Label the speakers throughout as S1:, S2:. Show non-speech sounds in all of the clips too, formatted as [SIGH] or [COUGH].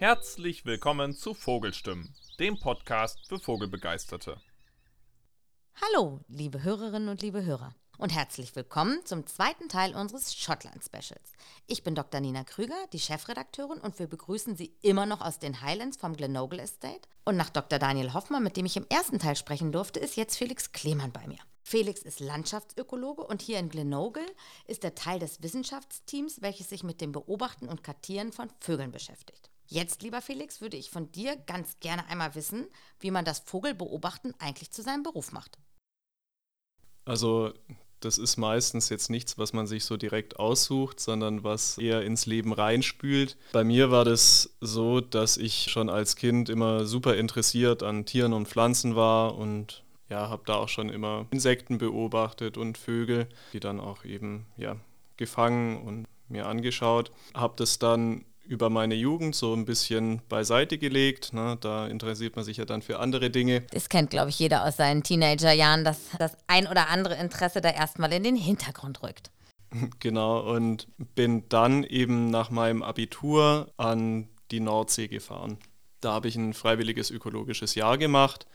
S1: Herzlich willkommen zu Vogelstimmen, dem Podcast für Vogelbegeisterte.
S2: Hallo, liebe Hörerinnen und liebe Hörer. Und herzlich willkommen zum zweiten Teil unseres Schottland-Specials. Ich bin Dr. Nina Krüger, die Chefredakteurin, und wir begrüßen Sie immer noch aus den Highlands vom Glenogle Estate. Und nach Dr. Daniel Hoffmann, mit dem ich im ersten Teil sprechen durfte, ist jetzt Felix Klemann bei mir. Felix ist Landschaftsökologe und hier in Glenogle ist er Teil des Wissenschaftsteams, welches sich mit dem Beobachten und Kartieren von Vögeln beschäftigt. Jetzt, lieber Felix, würde ich von dir ganz gerne einmal wissen, wie man das Vogelbeobachten eigentlich zu seinem Beruf macht.
S3: Also das ist meistens jetzt nichts, was man sich so direkt aussucht, sondern was eher ins Leben reinspült. Bei mir war das so, dass ich schon als Kind immer super interessiert an Tieren und Pflanzen war und ja, habe da auch schon immer Insekten beobachtet und Vögel, die dann auch eben ja gefangen und mir angeschaut. Habe das dann über meine Jugend so ein bisschen beiseite gelegt. Ne? Da interessiert man sich ja dann für andere Dinge.
S2: Das kennt, glaube ich, jeder aus seinen Teenagerjahren, dass das ein oder andere Interesse da erstmal in den Hintergrund rückt. [LAUGHS]
S3: Genau, und bin dann eben nach meinem Abitur an die Nordsee gefahren. Da habe ich ein freiwilliges ökologisches Jahr gemacht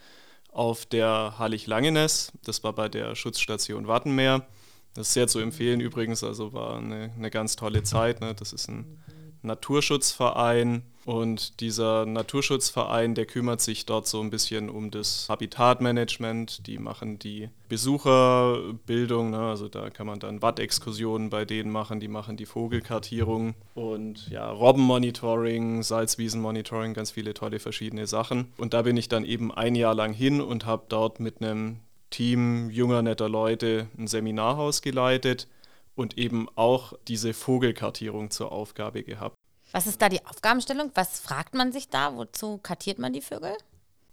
S3: auf der Hallig-Langenes. Das war bei der Schutzstation Wattenmeer. Das ist sehr zu empfehlen übrigens, also war eine, eine ganz tolle Zeit. Ne? Das ist ein Naturschutzverein. Und dieser Naturschutzverein, der kümmert sich dort so ein bisschen um das Habitatmanagement. Die machen die Besucherbildung, ne? also da kann man dann Wattexkursionen bei denen machen, die machen die Vogelkartierung und ja, Robbenmonitoring, Salzwiesenmonitoring, ganz viele tolle verschiedene Sachen. Und da bin ich dann eben ein Jahr lang hin und habe dort mit einem Team junger, netter Leute ein Seminarhaus geleitet und eben auch diese Vogelkartierung zur Aufgabe gehabt.
S2: Was ist da die Aufgabenstellung? Was fragt man sich da? Wozu kartiert man die Vögel?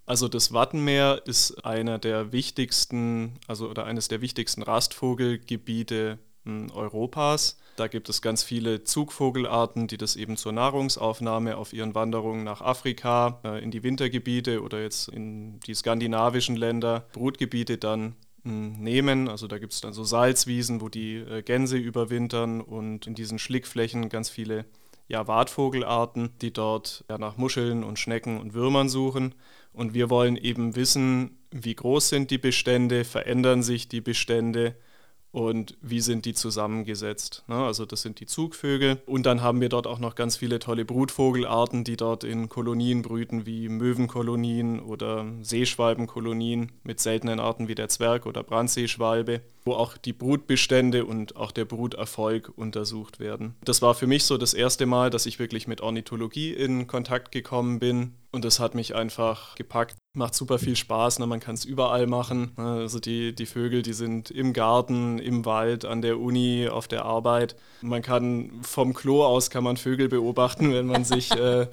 S3: Also das Wattenmeer ist einer der wichtigsten, also oder eines der wichtigsten Rastvogelgebiete hm, Europas. Da gibt es ganz viele Zugvogelarten, die das eben zur Nahrungsaufnahme auf ihren Wanderungen nach Afrika, äh, in die Wintergebiete oder jetzt in die skandinavischen Länder, Brutgebiete dann nehmen. Also da gibt es dann so Salzwiesen, wo die äh, Gänse überwintern und in diesen Schlickflächen ganz viele ja, Wartvogelarten, die dort ja, nach Muscheln und Schnecken und Würmern suchen. Und wir wollen eben wissen, wie groß sind die Bestände, verändern sich die Bestände und wie sind die zusammengesetzt. Ne? Also das sind die Zugvögel. Und dann haben wir dort auch noch ganz viele tolle Brutvogelarten, die dort in Kolonien brüten, wie Möwenkolonien oder Seeschwalbenkolonien mit seltenen Arten wie der Zwerg- oder Brandseeschwalbe, wo auch die Brutbestände und auch der Bruterfolg untersucht werden. Das war für mich so das erste Mal, dass ich wirklich mit Ornithologie in Kontakt gekommen bin. Und das hat mich einfach gepackt. Macht super viel Spaß, ne? man kann es überall machen. Ne? Also die, die Vögel, die sind im Garten, im Wald, an der Uni, auf der Arbeit. Man kann vom Klo aus kann man Vögel beobachten, wenn man sich, [LAUGHS] äh,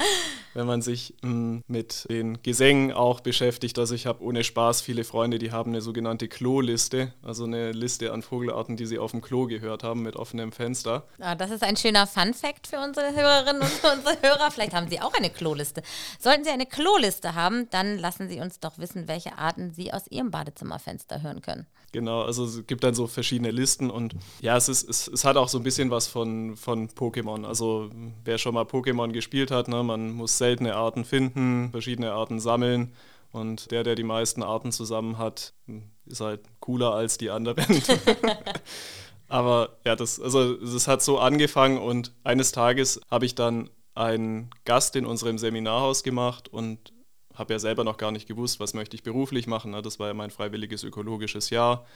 S3: wenn man sich mh, hm, mit den Gesängen auch beschäftigt. Also ich habe ohne Spaß viele Freunde, die haben eine sogenannte Klo-Liste, also eine Liste an Vogelarten, die sie auf dem Klo gehört haben mit offenem Fenster.
S2: Ah, das ist ein schöner Fun-Fact für unsere Hörerinnen und unsere Hörer. Vielleicht haben Sie auch eine Klo-Liste. Sollten Sie eine Klo-Liste haben, dann lassen Sie uns doch wissen, welche Arten Sie aus Ihrem Badezimmerfenster hören können.
S3: Genau, also es gibt dann so verschiedene Listen und ja, es, ist, es, es hat auch so ein bisschen was von, von Pokémon. Also wer schon mal Pokémon gespielt hat, ne, man muss seltene Arten finden, verschiedene Arten sammeln und der, der die meisten Arten zusammen hat, ist halt cooler als die anderen. [LAUGHS] [LAUGHS] Aber ja, das, also das hat so angefangen und eines Tages habe ich dann einen Gast in unserem Seminarhaus gemacht und habe ja selber noch gar nicht gewusst, was möchte ich beruflich machen. Ne? Das war ja mein freiwilliges ökologisches Jahr.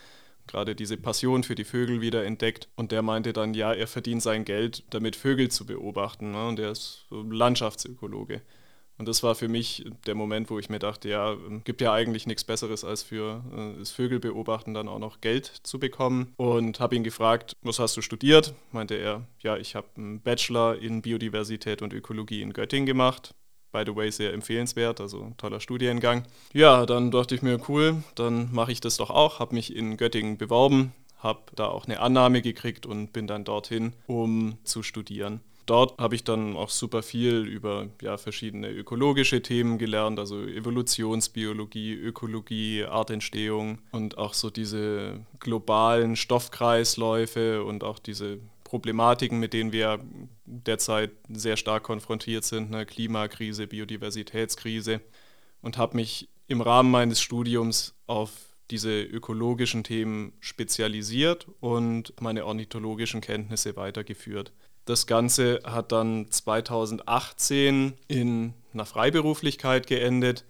S3: Gerade diese Passion für die Vögel wieder entdeckt. Und der meinte dann, ja, er verdient sein Geld, damit Vögel zu beobachten. Ne? Und er ist Landschaftsökologe. Und das war für mich der Moment, wo ich mir dachte, ja, gibt ja eigentlich nichts Besseres, als für äh, das Vögelbeobachten dann auch noch Geld zu bekommen. Und habe ihn gefragt, was hast du studiert? Meinte er, ja, ich habe einen Bachelor in Biodiversität und Ökologie in Göttingen gemacht. By the way, sehr empfehlenswert, also toller Studiengang. Ja, dann dachte ich mir, cool, dann mache ich das doch auch. Habe mich in Göttingen beworben, habe da auch eine Annahme gekriegt und bin dann dorthin, um zu studieren. Dort habe ich dann auch super viel über ja, verschiedene ökologische Themen gelernt, also Evolutionsbiologie, Ökologie, Artentstehung und auch so diese globalen Stoffkreisläufe und auch diese Problematiken, mit denen wir derzeit sehr stark konfrontiert sind, ne? Klimakrise, Biodiversitätskrise und habe mich im Rahmen meines Studiums auf diese ökologischen Themen spezialisiert und meine ornithologischen Kenntnisse weitergeführt. Das Ganze hat dann 2018 in einer Freiberuflichkeit geendet.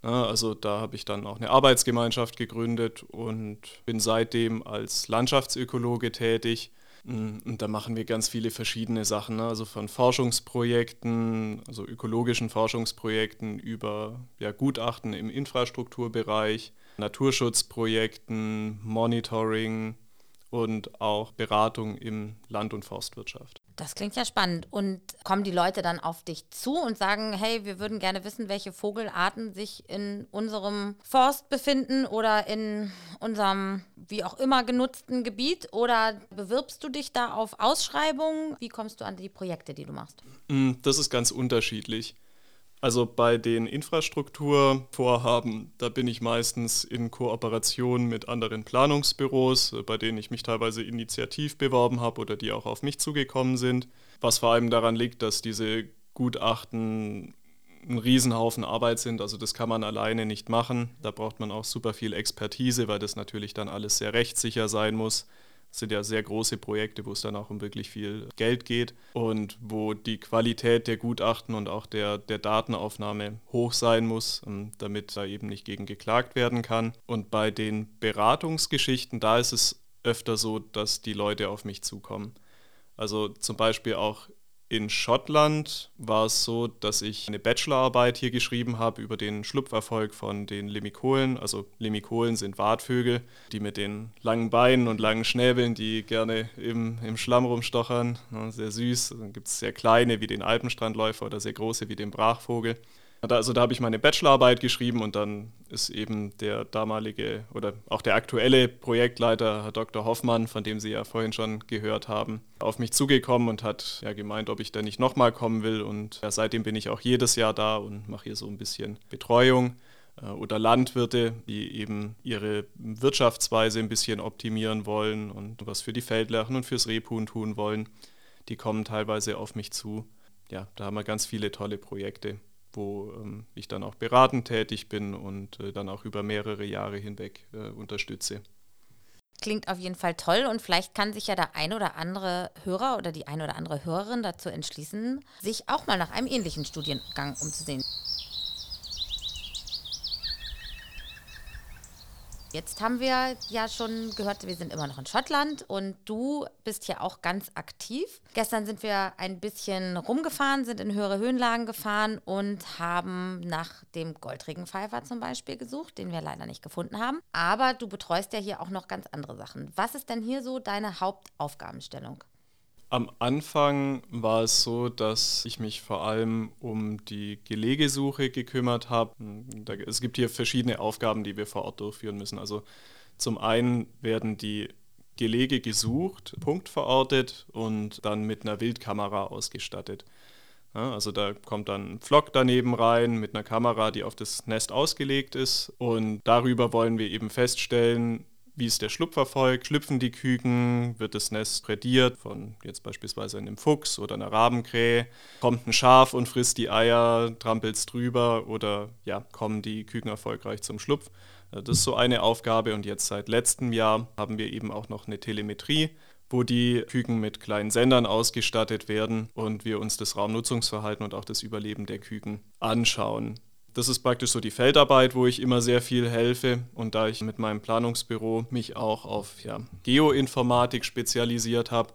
S3: Also da habe ich dann auch eine Arbeitsgemeinschaft gegründet und bin seitdem als Landschaftsökologe tätig. Und da machen wir ganz viele verschiedene Sachen, also von Forschungsprojekten, also ökologischen Forschungsprojekten über ja, Gutachten im Infrastrukturbereich, Naturschutzprojekten, Monitoring und auch Beratung im Land- und Forstwirtschaft.
S2: Das klingt ja spannend. Und kommen die Leute dann auf dich zu und sagen, hey, wir würden gerne wissen, welche Vogelarten sich in unserem Forst befinden oder in unserem wie auch immer genutzten Gebiet? Oder bewirbst du dich da auf Ausschreibungen? Wie kommst du an die Projekte, die du machst?
S3: Mm, das ist ganz unterschiedlich. Also bei den Infrastrukturvorhaben, da bin ich meistens in Kooperation mit anderen Planungsbüros, äh, bei denen ich mich teilweise initiativ beworben habe oder die auch auf mich zugekommen sind. Was vor allem daran liegt, dass diese Gutachten ein Riesenhaufen Arbeit sind. Also das kann man alleine nicht machen. Da braucht man auch super viel Expertise, weil das natürlich dann alles sehr rechtssicher sein muss. Sind ja sehr große Projekte, wo es dann auch um wirklich viel Geld geht und wo die Qualität der Gutachten und auch der, der Datenaufnahme hoch sein muss, ähm, damit da eben nicht gegen geklagt werden kann. Und bei den Beratungsgeschichten, da ist es öfter so, dass die Leute auf mich zukommen. Also zum Beispiel auch in Schottland war es so, dass ich eine Bachelorarbeit hier geschrieben habe über den Schlupferfolg von den Lemikolen. Also Lemikolen sind Wartvögel, die mit den langen Beinen und langen Schnäbeln, die gerne im, im Schlamm rumstochern. Sehr süß. Dann gibt es sehr kleine wie den Alpenstrandläufer oder sehr große wie den Brachvogel. Also da habe ich meine Bachelorarbeit geschrieben und dann ist eben der damalige oder auch der aktuelle Projektleiter, Herr Dr. Hoffmann, von dem Sie ja vorhin schon gehört haben, auf mich zugekommen und hat ja gemeint, ob ich da nicht nochmal kommen will. Und ja, seitdem bin ich auch jedes Jahr da und mache hier so ein bisschen Betreuung äh, oder Landwirte, die eben ihre Wirtschaftsweise ein bisschen optimieren wollen und was für die Feldlerchen und fürs Rebhuhn tun wollen. Die kommen teilweise auf mich zu. Ja, da haben wir ganz viele tolle Projekte wo ähm, ich dann auch beratend tätig bin und äh, dann auch über mehrere Jahre hinweg äh, unterstütze.
S2: Klingt auf jeden Fall toll und vielleicht kann sich ja der ein oder andere Hörer oder die ein oder andere Hörerin dazu entschließen, sich auch mal nach einem ähnlichen Studiengang umzusehen. Jetzt haben wir ja schon gehört, wir sind immer noch in Schottland und du bist hier auch ganz aktiv. Gestern sind wir ein bisschen rumgefahren, sind in höhere Höhenlagen gefahren und haben nach dem Goldregenpfeifer zum Beispiel gesucht, den wir leider nicht gefunden haben. Aber du betreust ja hier auch noch ganz andere Sachen. Was ist denn hier so deine Hauptaufgabenstellung?
S3: Am Anfang war es so, dass ich mich vor allem um die Gelegesuche gekümmert habe. Es gibt hier verschiedene Aufgaben, die wir vor Ort durchführen müssen. Also zum einen werden die Gelege gesucht, punktverortet und dann mit einer Wildkamera ausgestattet. Ja, also da kommt dann ein Flock daneben rein mit einer Kamera, die auf das Nest ausgelegt ist. Und darüber wollen wir eben feststellen, wie ist der Schlupferfolg? Schlüpfen die Küken? Wird das Nest prädiert von jetzt beispielsweise einem Fuchs oder einer Rabenkrähe? Kommt ein Schaf und frisst die Eier, trampelt es drüber oder ja, kommen die Küken erfolgreich zum Schlupf? Äh, das ist so eine Aufgabe und jetzt seit letztem Jahr haben wir eben auch noch eine Telemetrie, wo die Küken mit kleinen Sendern ausgestattet werden und wir uns das Raumnutzungsverhalten und auch das Überleben der Küken anschauen. Das ist praktisch so die Feldarbeit, wo ich immer sehr viel helfe. Und da ich mit meinem Planungsbüro mich auch auf ja, Geoinformatik spezialisiert habe,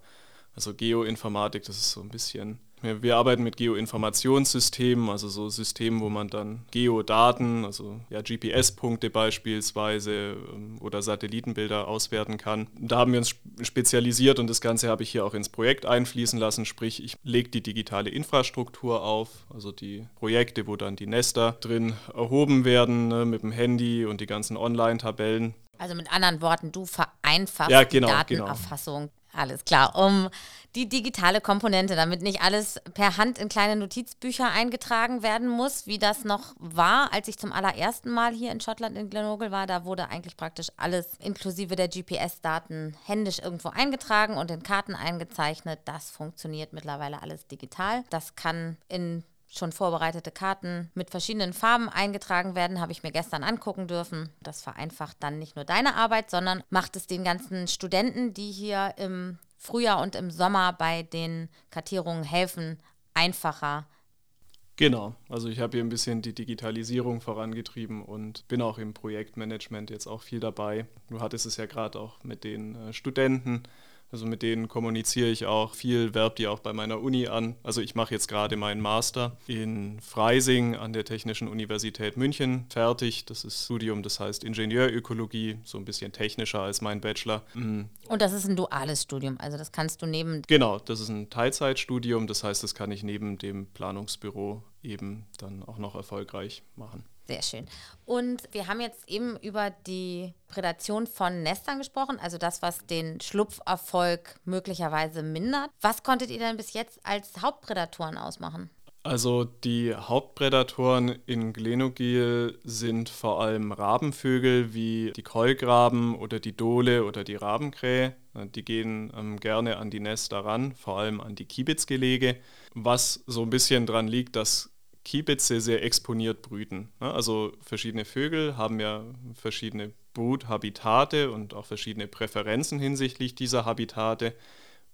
S3: also Geoinformatik, das ist so ein bisschen wir, arbeiten mit Geoinformationssystemen, also so Systemen, wo man dann Geodaten, also ja, GPS-Punkte beispielsweise ähm, oder Satellitenbilder auswerten kann. Da haben wir uns spezialisiert und das Ganze habe ich hier auch ins Projekt einfließen lassen, sprich ich lege die digitale Infrastruktur auf, also die Projekte, wo dann die Nester drin erhoben werden ne, mit dem Handy und die ganzen Online-Tabellen.
S2: Also mit anderen Worten, du vereinfachst ja, genau, die genau. Datenerfassung. Genau. Alles klar. Um die digitale Komponente, damit nicht alles per Hand in kleine Notizbücher eingetragen werden muss, wie das noch war, als ich zum allerersten Mal hier in Schottland in Glenorgel war. Da wurde eigentlich praktisch alles inklusive der GPS-Daten händisch irgendwo eingetragen und in Karten eingezeichnet. Das funktioniert mittlerweile alles digital. Das kann in schon vorbereitete Karten mit verschiedenen Farben eingetragen werden, habe ich mir gestern angucken dürfen. Das vereinfacht dann nicht nur deine Arbeit, sondern macht es den ganzen Studenten, die hier im Frühjahr und im Sommer bei den Kartierungen helfen, einfacher.
S3: Genau, also ich habe hier ein bisschen die Digitalisierung vorangetrieben und bin auch im Projektmanagement jetzt auch viel dabei. Du hattest es ja gerade auch mit den äh, Studenten also mit denen kommuniziere ich auch viel, werbe die auch bei meiner Uni an. Also ich mache jetzt gerade meinen Master in Freising an der Technischen Universität München fertig. Das ist Studium, das heißt Ingenieurökologie, so ein bisschen technischer als mein Bachelor.
S2: Mhm. Und das ist ein duales Studium, also das kannst du neben...
S3: Genau, das ist ein Teilzeitstudium, das heißt, das kann ich neben dem Planungsbüro eben dann auch noch erfolgreich machen.
S2: Sehr schön. Und wir haben jetzt eben über die Prädation von Nestern gesprochen, also das, was den Schlupferfolg möglicherweise mindert. Was konntet ihr denn bis jetzt als Hauptprädatoren ausmachen?
S3: Also die Hauptprädatoren in Glenogil sind vor allem Rabenvögel wie die Keulgraben oder die Dole oder die Rabenkrähe. Die gehen ähm, gerne an die Nester ran, vor allem an die Kiebitzgelege, was so ein bisschen daran liegt, dass Kiebitze sehr exponiert brüten. Ne? Also verschiedene Vögel haben ja verschiedene Bruthabitate und auch verschiedene Präferenzen hinsichtlich dieser Habitate.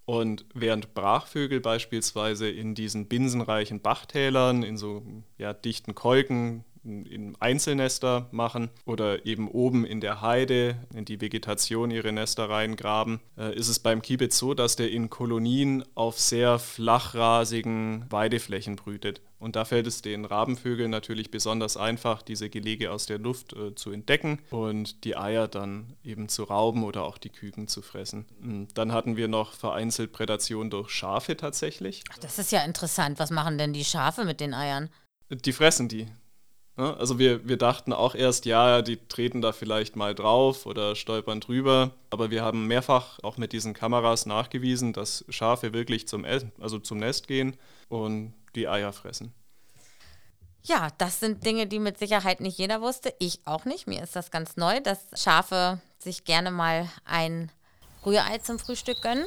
S3: Und während Brachvögel beispielsweise in diesen binsenreichen Bachtälern, in so ja, dichten Kolken, in Einzelnester machen oder eben oben in der Heide in die Vegetation ihre Nester reingraben, äh, ist es beim Kiebitz so, dass der in Kolonien auf sehr flachrasigen Weideflächen brütet. Und da fällt es den Rabenvögeln natürlich besonders einfach, diese Gelege aus der Luft äh, zu entdecken und die Eier dann eben zu rauben oder auch die Küken zu fressen. Hm, dann hatten wir noch vereinzelt Prädation durch Schafe tatsächlich.
S2: Ach, das ist ja interessant. Was machen denn die Schafe mit den Eiern?
S3: Die fressen die. Ne? Also wir, wir dachten auch erst, ja, die treten da vielleicht mal drauf oder stolpern drüber. Aber wir haben mehrfach auch mit diesen Kameras nachgewiesen, dass Schafe wirklich zum, also zum Nest gehen und die Eier fressen.
S2: Ja, das sind Dinge, die mit Sicherheit nicht jeder wusste. Ich auch nicht. Mir ist das ganz neu, dass Schafe sich gerne mal ein Rührei zum Frühstück gönnen.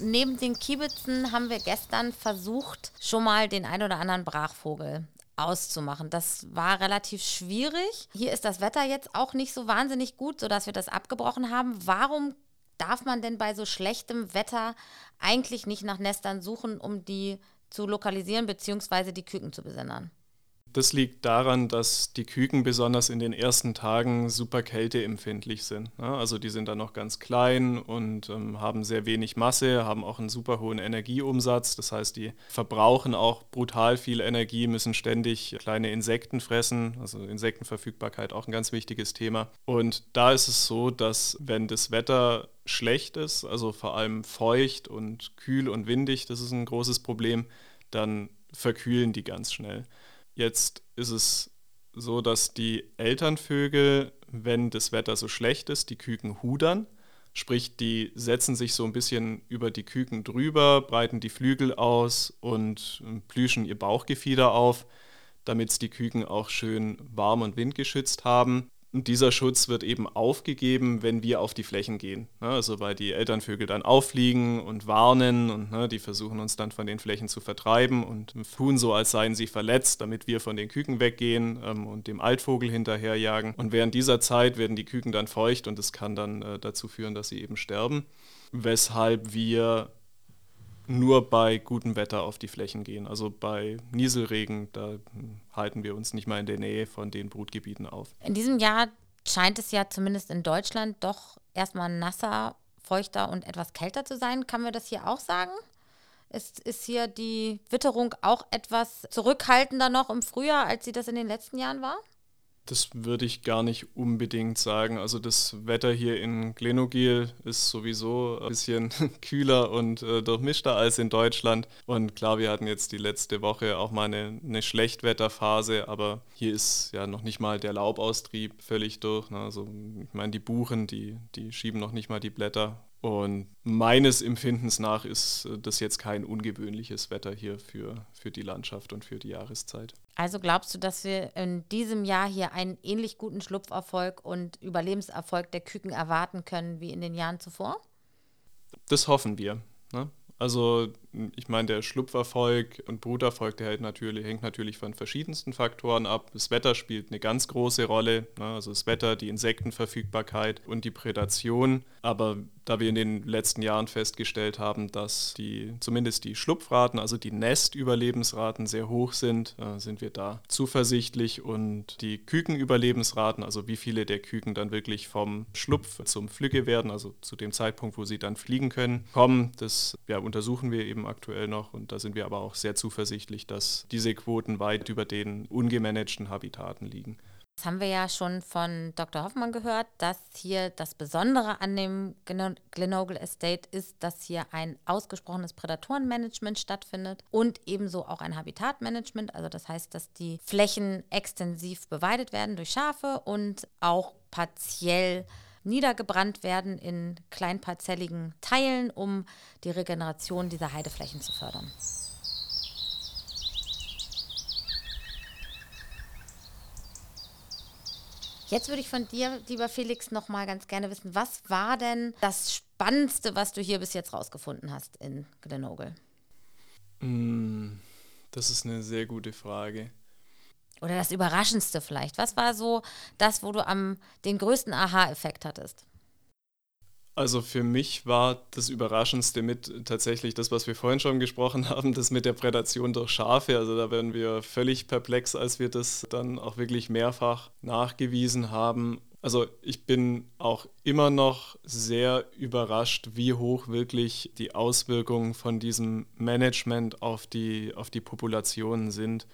S2: Neben den Kiebitzen haben wir gestern versucht, schon mal den ein oder anderen Brachvogel auszumachen. Das war relativ schwierig. Hier ist das Wetter jetzt auch nicht so wahnsinnig gut, sodass wir das abgebrochen haben. Warum darf man denn bei so schlechtem Wetter eigentlich nicht nach Nestern suchen, um die zu lokalisieren bzw. die Küken zu besendern?
S3: Das liegt daran, dass die Küken besonders in den ersten Tagen super kälteempfindlich sind. Ne? Also die sind dann noch ganz klein und ähm, haben sehr wenig Masse, haben auch einen super hohen Energieumsatz. Das heißt, die verbrauchen auch brutal viel Energie, müssen ständig kleine Insekten fressen. Also Insektenverfügbarkeit auch ein ganz wichtiges Thema. Und da ist es so, dass wenn das Wetter schlecht ist, also vor allem feucht und kühl und windig, das ist ein großes Problem, dann verkühlen die ganz schnell. Jetzt ist es so, dass die Elternvögel, wenn das Wetter so schlecht ist, die Küken hudern. Sprich, die setzen sich so ein bisschen über die Küken drüber, breiten die Flügel aus und plüschen ihr Bauchgefieder auf, damit es die Küken auch schön warm und windgeschützt haben. Und dieser Schutz wird eben aufgegeben, wenn wir auf die Flächen gehen. Ne? Also weil die Elternvögel dann auffliegen und warnen und ne, die versuchen uns dann von den Flächen zu vertreiben und tun so, als seien sie verletzt, damit wir von den Küken weggehen ähm, und dem Altvogel hinterherjagen. Und während dieser Zeit werden die Küken dann feucht und es kann dann äh, dazu führen, dass sie eben sterben. Weshalb wir nur bei gutem Wetter auf die Flächen gehen. Also bei Nieselregen, da halten wir uns nicht mal in der Nähe von den Brutgebieten auf.
S2: In diesem Jahr scheint es ja zumindest in Deutschland doch erstmal nasser, feuchter und etwas kälter zu sein. Kann man das hier auch sagen? Ist, ist hier die Witterung auch etwas zurückhaltender noch im Frühjahr, als sie das in den letzten Jahren war?
S3: Das würde ich gar nicht unbedingt sagen. Also das Wetter hier in Glenogil ist sowieso ein bisschen [LAUGHS] kühler und äh, durchmischter als in Deutschland. Und klar, wir hatten jetzt die letzte Woche auch mal eine, eine Schlechtwetterphase, aber hier ist ja noch nicht mal der Laubaustrieb völlig durch. Ne? Also ich meine, die Buchen, die, die schieben noch nicht mal die Blätter und meines Empfindens nach ist äh, das jetzt kein ungewöhnliches Wetter hier für, für die Landschaft und für die Jahreszeit.
S2: Also glaubst du, dass wir in diesem Jahr hier einen ähnlich guten Schlupferfolg und Überlebenserfolg der Küken erwarten können wie in den Jahren zuvor?
S3: Das hoffen wir. Ne? Also ich meine, der Schlupferfolg und Bruterfolg, der hängt natürlich, hängt natürlich von verschiedensten Faktoren ab. Das Wetter spielt eine ganz große Rolle. Ne? Also das Wetter, die Insektenverfügbarkeit und die Prädation. Aber da wir in den letzten Jahren festgestellt haben, dass die zumindest die Schlupfraten, also die Nestüberlebensraten sehr hoch sind, äh, sind wir da zuversichtlich und die Kükenüberlebensraten, also wie viele der Küken dann wirklich vom Schlupf zum Flügge werden, also zu dem Zeitpunkt, wo sie dann fliegen können, kommen, das ja, untersuchen wir eben aktuell noch und da sind wir aber auch sehr zuversichtlich, dass diese Quoten weit über den ungemanagten Habitaten liegen.
S2: Das haben wir ja schon von Dr. Hoffmann gehört, dass hier das Besondere an dem Glenogle Estate ist, dass hier ein ausgesprochenes Prädatorenmanagement stattfindet und ebenso auch ein Habitatmanagement. Also das heißt, dass die Flächen extensiv beweidet werden durch Schafe und auch partiell niedergebrannt werden in kleinparzelligen Teilen, um die Regeneration dieser Heideflächen zu fördern. Jetzt würde ich von dir, lieber Felix, noch mal ganz gerne wissen, was war denn das Spannendste, was du hier bis jetzt rausgefunden hast in Grenoble?
S3: Mm, das ist eine sehr gute Frage.
S2: Oder das Überraschendste vielleicht. Was war so das, wo du am den größten Aha-Effekt hattest?
S3: Also für mich war das Überraschendste mit tatsächlich das, was wir vorhin schon gesprochen [LAUGHS] haben, das mit der Prädation durch Schafe. Also da werden wir völlig perplex, als wir das dann auch wirklich mehrfach nachgewiesen haben. Also ich bin auch immer noch sehr überrascht, wie hoch wirklich die Auswirkungen von diesem Management auf die, auf die Populationen sind.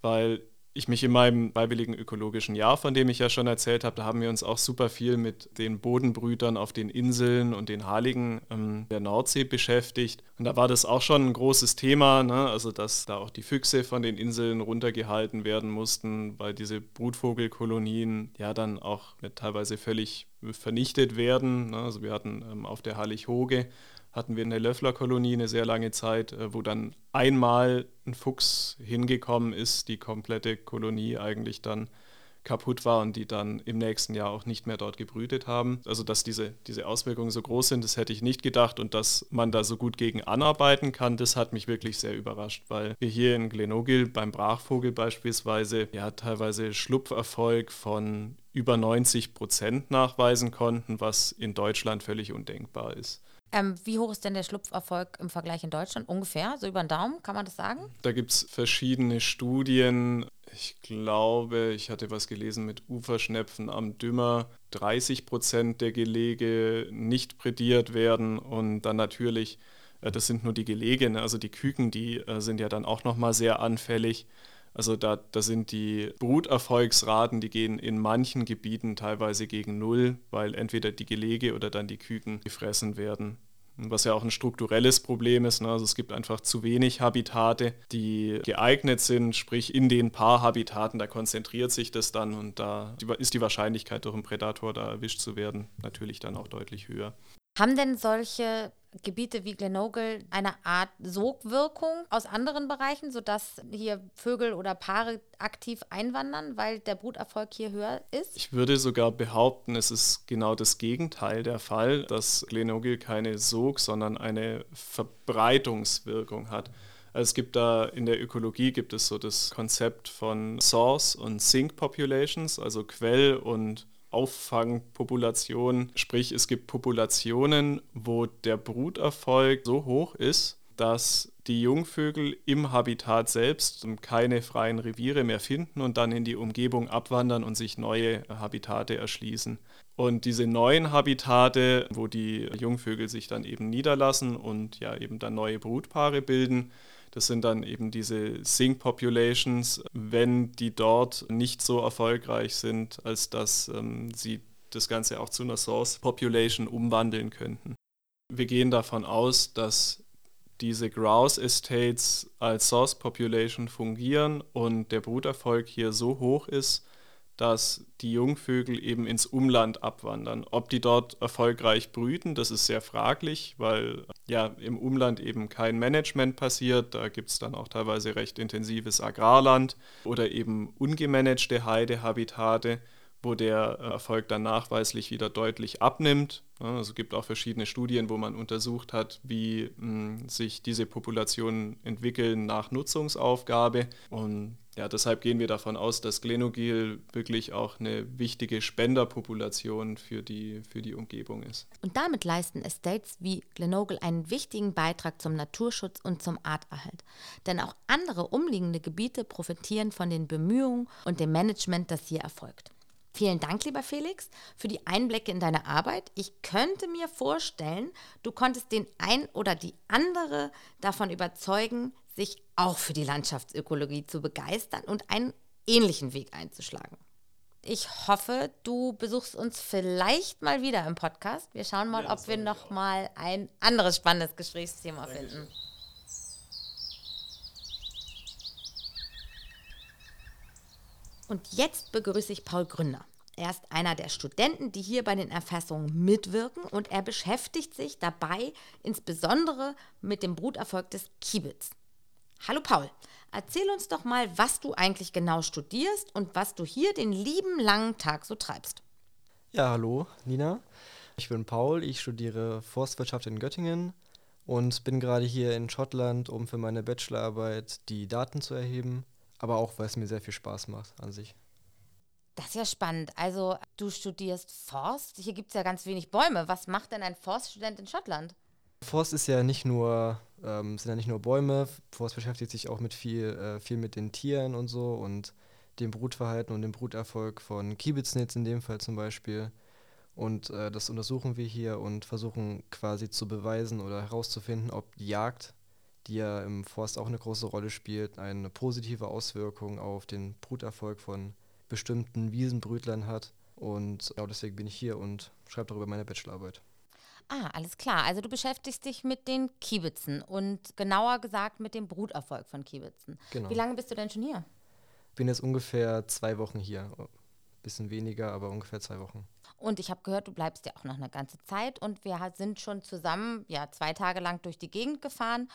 S3: Weil ich mich in meinem freiwilligen ökologischen Jahr, von dem ich ja schon erzählt habe, da haben wir uns auch super viel mit den Bodenbrütern auf den Inseln und den Haligen ähm, der Nordsee beschäftigt. Und da war das auch schon ein großes Thema, ne? also dass da auch die Füchse von den Inseln runtergehalten werden mussten, weil diese Brutvogelkolonien ja dann auch teilweise völlig vernichtet werden. Ne? Also wir hatten ähm, auf der Hallig-Hoge hatten wir eine Löfflerkolonie eine sehr lange Zeit, äh, wo dann einmal ein Fuchs hingekommen ist, die komplette Kolonie eigentlich dann kaputt war und die dann im nächsten Jahr auch nicht mehr dort gebrütet haben. Also dass diese, diese Auswirkungen so groß sind, das hätte ich nicht gedacht und dass man da so gut gegen anarbeiten kann, das hat mich wirklich sehr überrascht, weil wir hier in Glenogil beim Brachvogel beispielsweise ja teilweise Schlupferfolg von über 90 Prozent nachweisen konnten, was in Deutschland völlig undenkbar ist.
S2: Ähm, wie hoch ist denn der Schlupferfolg im Vergleich in Deutschland? Ungefähr, so über den Daumen, kann man das sagen?
S3: Da gibt es verschiedene Studien. Ich glaube, ich hatte was gelesen mit Uferschnepfen am Dümmer. 30 Prozent der Gelege nicht prädiert werden und dann natürlich, äh, das sind nur die Gelege, also die Küken, die äh, sind ja dann auch nochmal sehr anfällig. Also da, da sind die Bruterfolgsraten, die gehen in manchen Gebieten teilweise gegen Null, weil entweder die Gelege oder dann die Küken gefressen werden. Was ja auch ein strukturelles Problem ist. Ne? Also es gibt einfach zu wenig Habitate, die geeignet sind, sprich in den Paarhabitaten, da konzentriert sich das dann und da ist die Wahrscheinlichkeit, durch einen Predator da erwischt zu werden, natürlich dann auch deutlich höher.
S2: Haben denn solche Gebiete wie Glenogel eine Art Sogwirkung aus anderen Bereichen, sodass hier Vögel oder Paare aktiv einwandern, weil der Bruterfolg hier höher ist?
S3: Ich würde sogar behaupten, es ist genau das Gegenteil der Fall, dass Glenogel keine Sog, sondern eine Verbreitungswirkung hat. Also es gibt da in der Ökologie gibt es so das Konzept von Source und Sink Populations, also Quell- und Auffangpopulationen. Sprich, es gibt Populationen, wo der Bruterfolg so hoch ist, dass die Jungvögel im Habitat selbst keine freien Reviere mehr finden und dann in die Umgebung abwandern und sich neue Habitate erschließen. Und diese neuen Habitate, wo die Jungvögel sich dann eben niederlassen und ja eben dann neue Brutpaare bilden, Das sind dann eben diese Sink Populations, wenn die dort nicht so erfolgreich sind, als dass ähm, sie das Ganze auch zu einer Source Population umwandeln könnten. Wir gehen davon aus, dass diese Grouse Estates als Source Population fungieren und der Bruterfolg hier so hoch ist, dass die Jungvögel eben ins Umland abwandern. Ob die dort erfolgreich brüten, das ist sehr fraglich, weil ja im Umland eben kein Management passiert. Da gibt es dann auch teilweise recht intensives Agrarland oder eben ungemanagte Heidehabitate wo der äh, Erfolg dann nachweislich wieder deutlich abnimmt. Also es gibt auch verschiedene Studien, wo man untersucht hat, wie mh, sich diese Populationen entwickeln nach Nutzungsaufgabe. Und ja, deshalb gehen wir davon aus, dass Glenogil wirklich auch eine wichtige Spenderpopulation für die, für die Umgebung ist.
S2: Und damit leisten Estates wie Glenogil einen wichtigen Beitrag zum Naturschutz und zum Arterhalt. Denn auch andere umliegende Gebiete profitieren von den Bemühungen und dem Management, das hier erfolgt. Vielen Dank, lieber Felix, für die Einblicke in deine Arbeit. Ich könnte mir vorstellen, du konntest den ein oder die andere davon überzeugen, sich auch für die Landschaftsökologie zu begeistern und einen ähnlichen Weg einzuschlagen. Ich hoffe, du besuchst uns vielleicht mal wieder im Podcast. Wir schauen mal, ja, ob wir noch mal ein anderes spannendes Gesprächsthema Dankeschön. finden. Und jetzt begrüße ich Paul Gründer. Er ist einer der Studenten, die hier bei den Erfassungen mitwirken und er beschäftigt sich dabei insbesondere mit dem Bruterfolg des Kiebitz. Hallo Paul, erzähl uns doch mal, was du eigentlich genau studierst und was du hier den lieben langen Tag so treibst.
S4: Ja, hallo Nina. Ich bin Paul, ich studiere Forstwirtschaft in Göttingen und bin gerade hier in Schottland, um für meine Bachelorarbeit die Daten zu erheben aber auch, weil es mir sehr viel Spaß macht an sich.
S2: Das ist ja spannend. Also du studierst Forst. Hier gibt es ja ganz wenig Bäume. Was macht denn ein Forststudent in Schottland?
S4: Forst ist ja nicht nur, ähm, sind ja nicht nur Bäume. Forst beschäftigt sich auch mit viel, äh, viel mit den Tieren und so und dem Brutverhalten und dem Bruterfolg von Kiebitznids in dem Fall zum Beispiel. Und äh, das untersuchen wir hier und versuchen quasi zu beweisen oder herauszufinden, ob die Jagd die ja im Forst auch eine große Rolle spielt, eine positive Auswirkung auf den Bruterfolg von bestimmten Wiesenbrütlern hat. Und genau deswegen bin ich hier und schreibe darüber meine Bachelorarbeit.
S2: Ah, alles klar. Also du beschäftigst dich mit den Kiebitzen und genauer gesagt mit dem Bruterfolg von Kiebitzen. Genau. Wie lange bist du denn schon hier?
S4: Bin jetzt ungefähr zwei Wochen hier. Bisschen weniger, aber ungefähr zwei Wochen.
S2: Und ich habe gehört, du bleibst ja auch noch eine ganze Zeit. Und wir sind schon zusammen, ja, zwei Tage lang durch die Gegend gefahren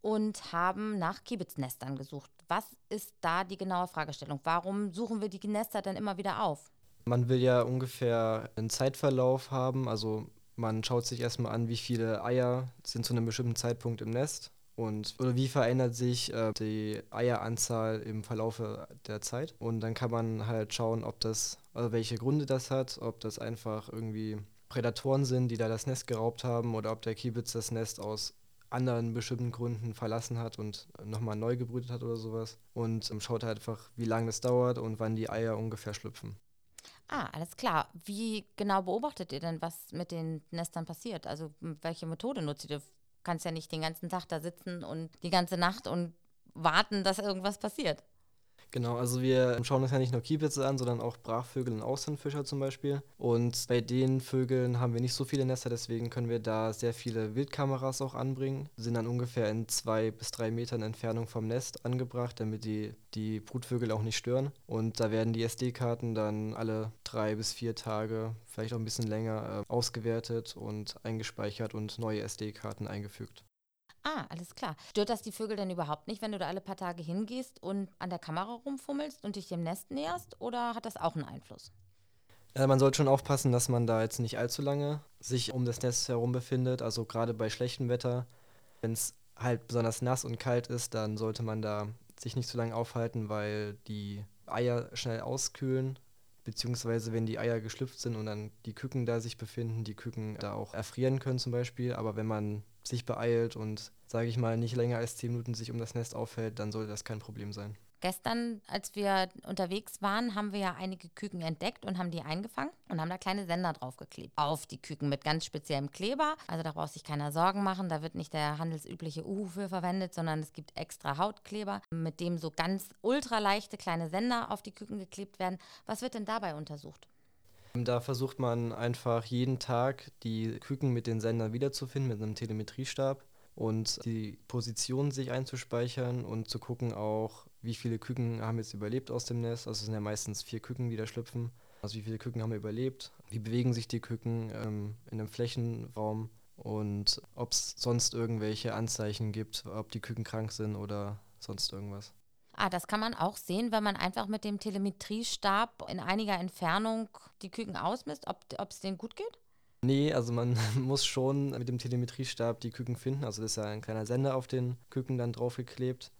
S2: und haben nach Kiebitznestern gesucht. Was ist da die genaue Fragestellung? Warum suchen wir die Nester denn immer wieder auf?
S4: Man will ja ungefähr einen Zeitverlauf haben. Also man schaut sich erstmal an, wie viele Eier sind zu einem bestimmten Zeitpunkt im Nest und oder wie verändert sich äh, die Eieranzahl im Verlaufe der Zeit. Und dann kann man halt schauen, ob das, also welche Gründe das hat, ob das einfach irgendwie Prädatoren sind, die da das Nest geraubt haben oder ob der Kiebitz das Nest aus anderen bestimmten Gründen verlassen hat und nochmal neu gebrütet hat oder sowas. Und ähm, schaut halt einfach, wie lange das dauert und wann die Eier ungefähr schlüpfen.
S2: Ah, alles klar. Wie genau beobachtet ihr denn, was mit den Nestern passiert? Also welche Methode nutzt ihr? Du kannst ja nicht den ganzen Tag da sitzen und die ganze Nacht und warten, dass irgendwas passiert.
S4: Genau, also wir schauen uns ja nicht nur Kiebitze an, sondern auch Brachvögel und Auslandfischer zum Beispiel. Und bei den Vögeln haben wir nicht so viele Nester, deswegen können wir da sehr viele Wildkameras auch anbringen. Sind dann ungefähr in zwei bis drei Metern Entfernung vom Nest angebracht, damit die, die Brutvögel auch nicht stören. Und da werden die SD-Karten dann alle drei bis vier Tage, vielleicht auch ein bisschen länger, äh, ausgewertet und eingespeichert und neue SD-Karten eingefügt.
S2: Ah, alles klar. Stört das die Vögel denn überhaupt nicht, wenn du da alle paar Tage hingehst und an der Kamera rumfummelst und dich dem Nest näherst? Oder hat das auch einen Einfluss?
S4: Ja, man sollte schon aufpassen, dass man da jetzt nicht allzu lange sich um das Nest herum befindet. Also gerade bei schlechtem Wetter, wenn es halt besonders nass und kalt ist, dann sollte man da sich nicht zu lange aufhalten, weil die Eier schnell auskühlen. Beziehungsweise wenn die Eier geschlüpft sind und dann die Küken da sich befinden, die Küken da auch erfrieren können zum Beispiel. Aber wenn man sich beeilt und, sage ich mal, nicht länger als 10 Minuten sich um das Nest aufhält, dann sollte das kein Problem sein.
S2: Gestern, als wir unterwegs waren, haben wir ja einige Küken entdeckt und haben die eingefangen und haben da kleine Sender draufgeklebt. Auf die Küken mit ganz speziellem Kleber. Also da braucht sich keiner Sorgen machen. Da wird nicht der handelsübliche Uhu für verwendet, sondern es gibt extra Hautkleber, mit dem so ganz ultraleichte kleine Sender auf die Küken geklebt werden. Was wird denn dabei untersucht?
S4: Da versucht man einfach jeden Tag die Küken mit den Sendern wiederzufinden mit einem Telemetriestab und die Position sich einzuspeichern und zu gucken auch, wie viele Küken haben jetzt überlebt aus dem Nest. Also es sind ja meistens vier Küken, die da schlüpfen. Also wie viele Küken haben überlebt, wie bewegen sich die Küken ähm, in einem Flächenraum und ob es sonst irgendwelche Anzeichen gibt, ob die Küken krank sind oder sonst irgendwas.
S2: Ah, das kann man auch sehen, wenn man einfach mit dem Telemetriestab in einiger Entfernung die Küken ausmisst, ob es denen gut geht?
S4: Nee, also man [LAUGHS] muss schon mit dem Telemetriestab die Küken finden. Also das ist ja ein kleiner Sender auf den Küken dann draufgeklebt.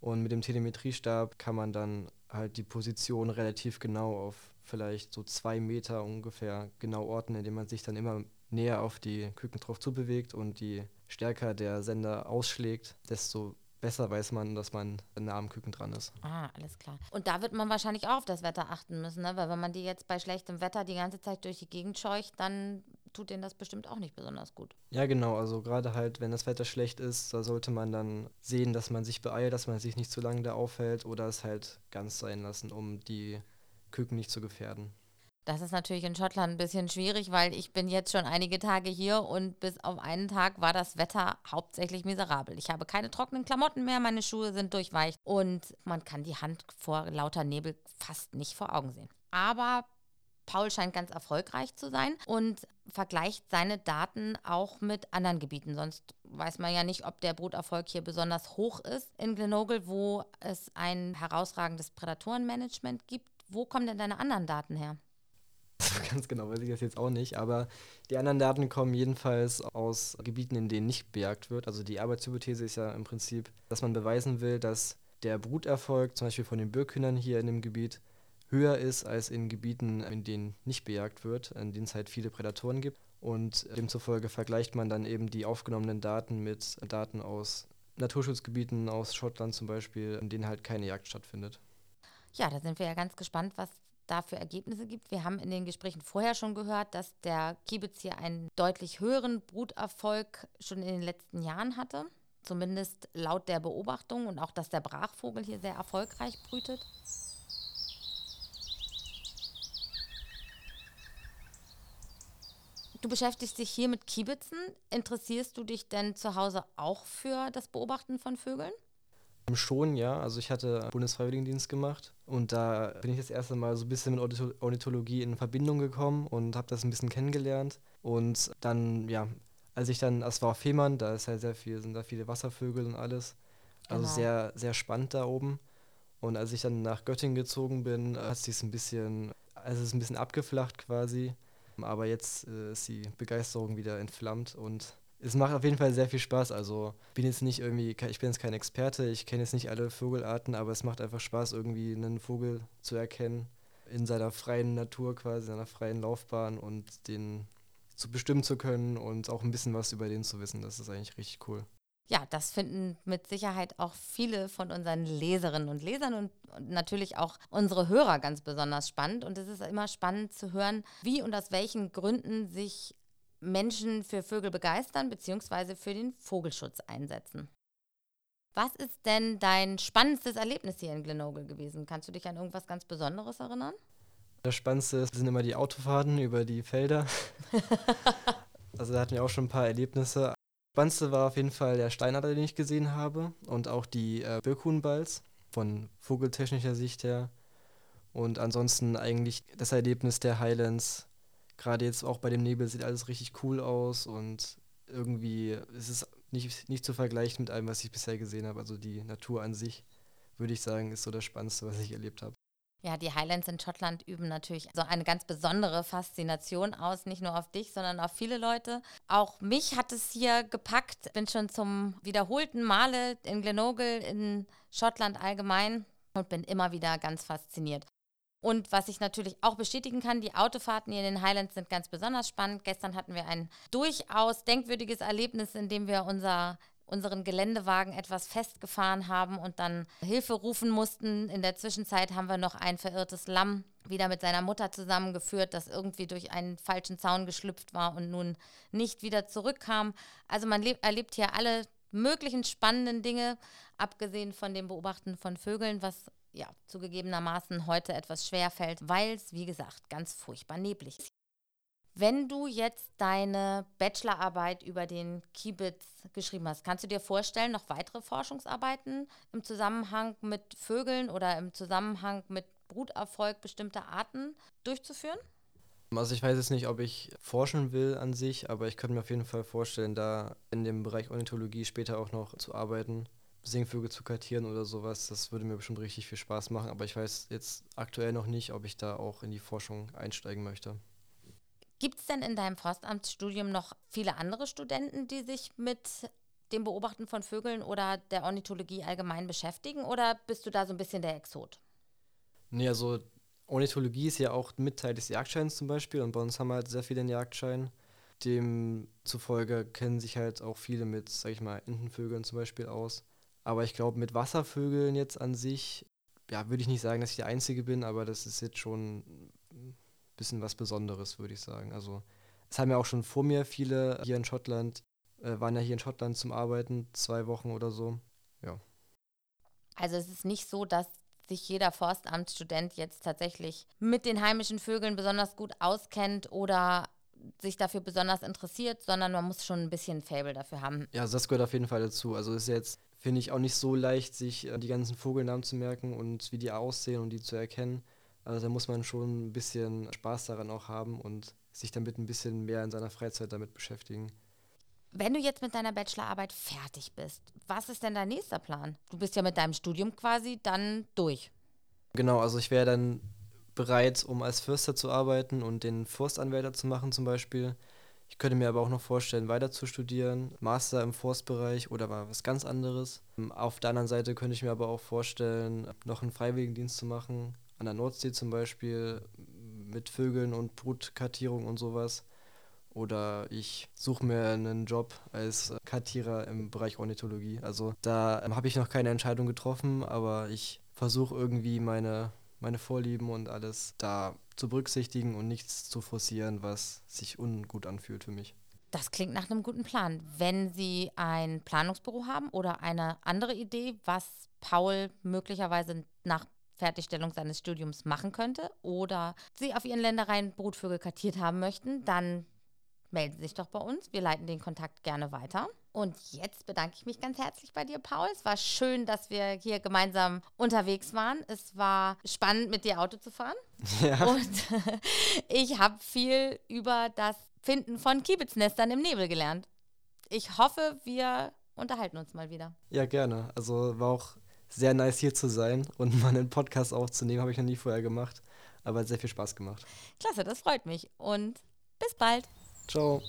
S4: Und mit dem Telemetriestab kann man dann halt die Position relativ genau auf vielleicht so zwei Meter ungefähr genau orten, indem man sich dann immer näher auf die Küken drauf zubewegt und je stärker der Sender ausschlägt, desto besser weiß man, dass man nah am Küken dran ist.
S2: Ah, alles klar. Und da wird man wahrscheinlich auch auf das Wetter achten müssen, ne? weil wenn man die jetzt bei schlechtem Wetter die ganze Zeit durch die Gegend scheucht, dann tut denen das bestimmt auch nicht besonders gut.
S4: Ja, genau. Also gerade halt, wenn das Wetter schlecht ist, da sollte man dann sehen, dass man sich beeilt, dass man sich nicht zu lange da aufhält oder es halt ganz sein lassen, um die Küken nicht zu gefährden.
S2: Das ist natürlich in Schottland ein bisschen schwierig, weil ich bin jetzt schon einige Tage hier und bis auf einen Tag war das Wetter hauptsächlich miserabel. Ich habe keine trockenen Klamotten mehr, meine Schuhe sind durchweicht und man kann die Hand vor lauter Nebel fast nicht vor Augen sehen. Aber Paul scheint ganz erfolgreich zu sein und vergleicht seine Daten auch mit anderen Gebieten. Sonst weiß man ja nicht, ob der Bruterfolg hier besonders hoch ist in Glenogle, wo es ein herausragendes Prädatorenmanagement gibt. Wo kommen denn deine anderen Daten her? [LAUGHS]
S4: Ganz genau weiß ich das jetzt auch nicht, aber die anderen Daten kommen jedenfalls aus Gebieten, in denen nicht bejagt wird. Also die Arbeitshypothese ist ja im Prinzip, dass man beweisen will, dass der Bruterfolg zum Beispiel von den Birkhühnern hier in dem Gebiet höher ist als in Gebieten, in denen nicht bejagt wird, in denen es halt viele Prädatoren gibt. Und demzufolge vergleicht man dann eben die aufgenommenen Daten mit Daten aus Naturschutzgebieten, aus Schottland zum Beispiel, in denen halt keine Jagd stattfindet.
S2: Ja, da sind wir ja ganz gespannt, was da für Ergebnisse gibt. Wir haben in den Gesprächen vorher schon gehört, dass der Kiebitz hier einen deutlich höheren Bruterfolg schon in den letzten Jahren hatte. Zumindest laut der Beobachtung und auch, dass der Brachvogel hier sehr erfolgreich brütet. Du beschäftigst dich hier mit Kiebitzen. Interessierst du dich denn zu Hause auch für das Beobachten von Vögeln?
S4: Schon, ja. Also ich hatte Bundesfreiwilligendienst gemacht und da bin ich das erste Mal so ein bisschen mit Ornithologie in Verbindung gekommen und habe das ein bisschen kennengelernt. Und dann, ja, als ich dann, es war auf Fehmarn, da ist ja sehr viel, sind da viele Wasservögel und alles. Also genau. sehr, sehr spannend da oben. Und als ich dann nach Göttingen gezogen bin, hat sich ein bisschen, also es ist ein bisschen abgeflacht quasi. Aber jetzt äh, ist die Begeisterung wieder entflammt und es macht auf jeden Fall sehr viel Spaß. Also bin jetzt nicht irgendwie, ich bin jetzt kein Experte, ich kenne jetzt nicht alle Vogelarten, aber es macht einfach Spaß, irgendwie einen Vogel zu erkennen in seiner freien Natur quasi, in seiner freien Laufbahn und den zu bestimmen zu können und auch ein bisschen was über den zu wissen. Das ist eigentlich richtig cool.
S2: Ja, das finden mit Sicherheit auch viele von unseren Leserinnen und Lesern und, und, natürlich auch unsere Hörer ganz besonders spannend. Und es ist immer spannend zu hören, wie und aus welchen Gründen sich Menschen für Vögel begeistern bzw. für den Vogelschutz einsetzen. Was ist denn dein spannendstes Erlebnis hier in Glenogle gewesen? Kannst du dich an irgendwas ganz Besonderes erinnern?
S4: Das Spannendste sind immer die Autofahrten über die Felder. [LAUGHS] also da hatten wir auch schon ein paar Erlebnisse. Spannendste war auf jeden Fall der Steinadler, den ich gesehen habe und auch die äh, Birkhuhnbalz von vogeltechnischer Sicht her. Und ansonsten eigentlich das Erlebnis der Highlands gerade jetzt auch bei dem Nebel sieht alles richtig cool aus und irgendwie ist es nicht, nicht zu vergleichen mit allem, was ich bisher gesehen habe. Also die Natur an sich, würde ich sagen, ist so das Spannendste, was ich erlebt habe.
S2: Ja, die Highlands in Schottland üben natürlich so eine ganz besondere Faszination aus, nicht nur auf dich, sondern auf viele Leute. Auch mich hat es hier gepackt. Bin schon zum wiederholten Male in Glenogle in Schottland allgemein und bin immer wieder ganz fasziniert. Und was ich natürlich auch bestätigen kann, die Autofahrten hier in den Highlands sind ganz besonders spannend. Gestern hatten wir ein durchaus denkwürdiges Erlebnis, in dem wir unser unseren Geländewagen etwas festgefahren haben und dann Hilfe rufen mussten. In der Zwischenzeit haben wir noch ein verirrtes Lamm wieder mit seiner Mutter zusammengeführt, das irgendwie durch einen falschen Zaun geschlüpft war und nun nicht wieder zurückkam. Also man erlebt hier alle möglichen spannenden Dinge, abgesehen von dem Beobachten von Vögeln, was ja zugegebenermaßen heute etwas schwer fällt, weil es, wie gesagt, ganz furchtbar neblig ist. Wenn du jetzt deine Bachelorarbeit über den Kiebitz geschrieben hast, kannst du dir vorstellen, noch weitere Forschungsarbeiten im Zusammenhang mit Vögeln oder im Zusammenhang mit Bruterfolg bestimmter Arten durchzuführen?
S4: Also ich weiß jetzt nicht, ob ich forschen will an sich, aber ich könnte mir auf jeden Fall vorstellen, da in dem Bereich Ornithologie später auch noch zu arbeiten, Singvögel zu kartieren oder sowas. Das würde mir bestimmt richtig viel Spaß machen, aber ich weiß jetzt aktuell noch nicht, ob ich da auch in die Forschung einsteigen möchte.
S2: Gibt es denn in deinem Forstamtsstudium noch viele andere Studenten, die sich mit dem Beobachten von Vögeln oder der Ornithologie allgemein beschäftigen oder bist du da so ein bisschen der Exot?
S4: Nee, also Ornithologie ist ja auch mit Teil des Jagdscheins zum Beispiel und bei uns haben wir halt sehr viele den Jagdschein. Demzufolge kennen sich halt auch viele mit, sag ich mal, Entenvögeln zum Beispiel aus. Aber ich glaube, mit Wasservögeln jetzt an sich, ja, würde ich nicht sagen, dass ich der Einzige bin, aber das ist jetzt schon bisschen was Besonderes, würde ich sagen. Also, es haben ja auch schon vor mir viele hier in Schottland, äh, waren ja hier in Schottland zum Arbeiten, zwei Wochen oder so. Ja.
S2: Also, es ist nicht so, dass sich jeder Forstamtsstudent jetzt tatsächlich mit den heimischen Vögeln besonders gut auskennt oder sich dafür besonders interessiert, sondern man muss schon ein bisschen Fable dafür haben.
S4: Ja, also das gehört auf jeden Fall dazu. Also ist jetzt, finde ich, auch nicht so leicht, sich äh, die ganzen Vogelnamen zu merken und wie die aussehen und die zu erkennen. Also da muss man schon ein bisschen Spaß daran auch haben und sich damit ein bisschen mehr in seiner Freizeit damit beschäftigen.
S2: Wenn du jetzt mit deiner Bachelorarbeit fertig bist, was ist denn dein nächster Plan? Du bist ja mit deinem Studium quasi dann durch.
S4: Genau, also ich wäre dann bereit, um als Förster zu arbeiten und den Forstanwälter zu machen zum Beispiel. Ich könnte mir aber auch noch vorstellen, weiter zu studieren, Master im Forstbereich oder mal was ganz anderes. Auf der anderen Seite könnte ich mir aber auch vorstellen, noch einen Freiwilligendienst zu machen, an der Nordsee zum Beispiel, mit Vögeln und Brutkartierung und sowas. Oder ich suche mir einen Job als Kartierer im Bereich Ornithologie. Also da habe ich noch keine Entscheidung getroffen, aber ich versuche irgendwie meine, meine Vorlieben und alles da zu berücksichtigen und nichts zu forcieren, was sich ungut anfühlt für mich.
S2: Das klingt nach einem guten Plan. Wenn Sie ein Planungsbüro haben oder eine andere Idee, was Paul möglicherweise nach Fertigstellung seines Studiums machen könnte oder Sie auf Ihren Ländereien Brutvögel kartiert haben möchten, dann melden Sie sich doch bei uns. Wir leiten den Kontakt gerne weiter. Und jetzt bedanke ich mich ganz herzlich bei dir, Paul. Es war schön, dass wir hier gemeinsam unterwegs waren. Es war spannend, mit dir Auto zu fahren. [LAUGHS] Ja. Und [LAUGHS] ich habe viel über das Finden von Kiebitznestern im Nebel gelernt. Ich hoffe, wir unterhalten uns mal wieder.
S4: Ja, gerne. Also war auch sehr nice hier zu sein und mal einen Podcast aufzunehmen, habe ich noch nie vorher gemacht. Aber hat sehr viel Spaß gemacht.
S2: Klasse, das freut mich. Und bis bald.
S4: Ciao.